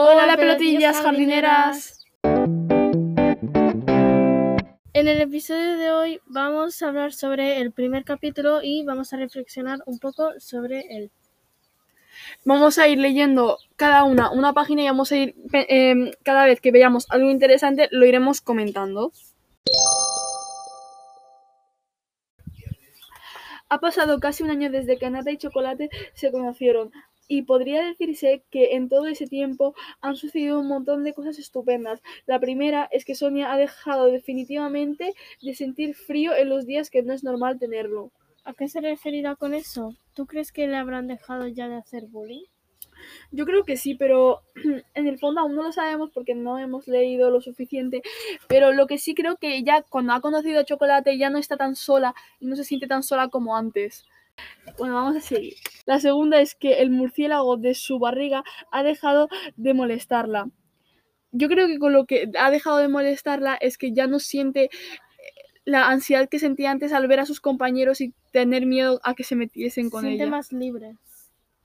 Hola, pelotillas jardineras. En el episodio de hoy vamos a hablar sobre el primer capítulo y vamos a reflexionar un poco sobre él. Vamos a ir leyendo cada una una página y vamos a ir, eh, cada vez que veamos algo interesante, lo iremos comentando. Ha pasado casi un año desde que Nata y Chocolate se conocieron y podría decirse que en todo ese tiempo han sucedido un montón de cosas estupendas. La primera es que Sonia ha dejado definitivamente de sentir frío en los días que no es normal tenerlo. ¿A qué se referirá con eso? ¿Tú crees que le habrán dejado ya de hacer bullying? Yo creo que sí, pero en el fondo aún no lo sabemos porque no hemos leído lo suficiente. Pero lo que sí creo que ya cuando ha conocido a Chocolate ya no está tan sola y no se siente tan sola como antes. Bueno, vamos a seguir. La segunda es que el murciélago de su barriga ha dejado de molestarla. Yo creo que con lo que ha dejado de molestarla es que ya no siente la ansiedad que sentía antes al ver a sus compañeros y tener miedo a que se metiesen con se siente ella. más libre.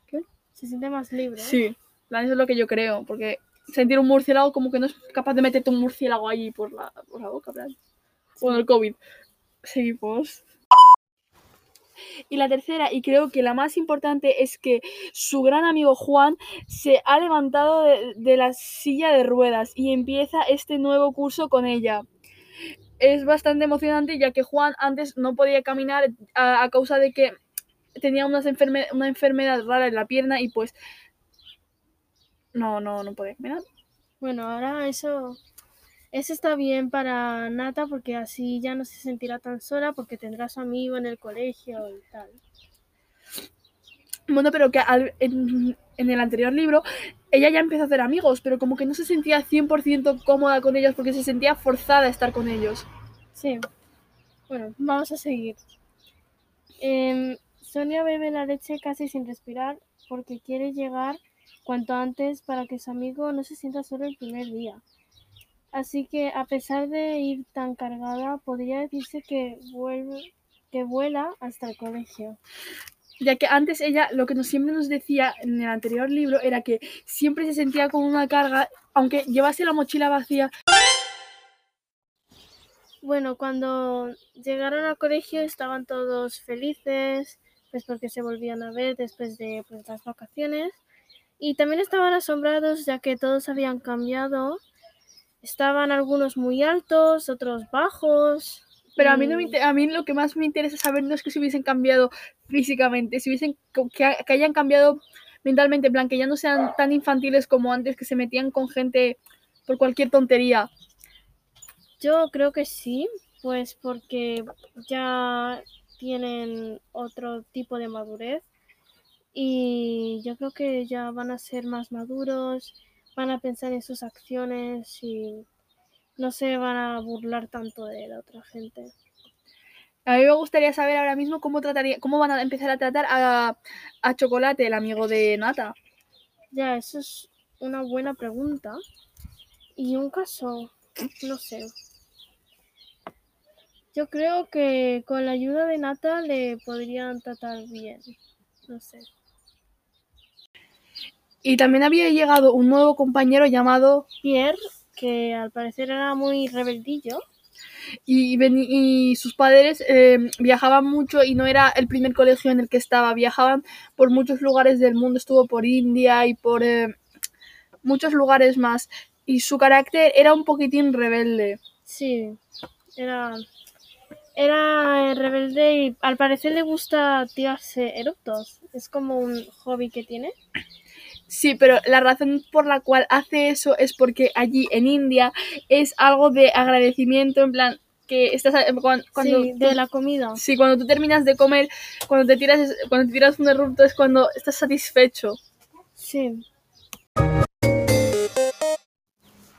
¿Qué? Se siente más libre. Sí, eso es lo que yo creo, porque sentir un murciélago como que no es capaz de meterte un murciélago allí por la, por la boca, plan. Bueno, el COVID. Seguimos. Y la tercera, y creo que la más importante, es que su gran amigo Juan se ha levantado de, de la silla de ruedas y empieza este nuevo curso con ella. Es bastante emocionante ya que Juan antes no podía caminar a, causa de que tenía unas enferme- una enfermedad rara en la pierna y pues no, no, no podía caminar. Bueno, ahora eso, eso está bien para Nata porque así ya no se sentirá tan sola porque tendrá su amigo en el colegio y tal. Bueno, pero que al- en, en el anterior libro ella ya empezó a hacer amigos, pero como que no se sentía 100% cómoda con ellos porque se sentía forzada a estar con ellos. Sí. Bueno, vamos a seguir. Em, Sonia bebe la leche casi sin respirar porque quiere llegar cuanto antes para que su amigo no se sienta solo el primer día. Así que a pesar de ir tan cargada, podría decirse que vuelve, que vuela hasta el colegio. Ya que antes ella lo que nos, siempre nos decía en el anterior libro era que siempre se sentía con una carga, aunque llevase la mochila vacía. Bueno, cuando llegaron al colegio estaban todos felices, pues porque se volvían a ver después de pues, las vacaciones. Y también estaban asombrados ya que todos habían cambiado. Estaban algunos muy altos, otros bajos. Pero a mí, no me inter- a mí lo que más me interesa saber no es que se hubiesen cambiado físicamente, si hubiesen, que, que hayan cambiado mentalmente, en plan, que ya no sean tan infantiles como antes, que se metían con gente por cualquier tontería. Yo creo que sí, pues porque ya tienen otro tipo de madurez y yo creo que ya van a ser más maduros, van a pensar en sus acciones y no se van a burlar tanto de la otra gente. A mí me gustaría saber ahora mismo cómo trataría, cómo van a empezar a tratar a, a Chocolate, el amigo de Nata. Ya, eso es una buena pregunta. Y un caso, no sé. Yo creo que con la ayuda de Nata le podrían tratar bien. No sé. Y también había llegado un nuevo compañero llamado Pierre, que al parecer era muy rebeldillo. y, sus padres eh, viajaban mucho y no era el primer colegio en el que estaba, viajaban por muchos lugares del mundo, estuvo por India y por eh, muchos lugares más. Y su carácter era un poquitín rebelde. Sí, era, era eh, rebelde y al parecer le gusta tirarse eructos. Es como un hobby que tiene. Sí, pero la razón por la cual hace eso es porque allí en India es algo de agradecimiento, en plan que estás cuando, cuando sí, tú- de la comida. sí, cuando tú terminas de comer, cuando te tiras cuando te tiras un erupto es cuando estás satisfecho. Sí.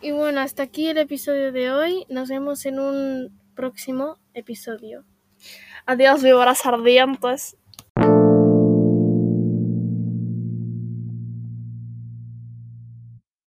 Y bueno, hasta aquí el episodio de hoy. Nos vemos en un próximo episodio. Adiós, víboras ardientes.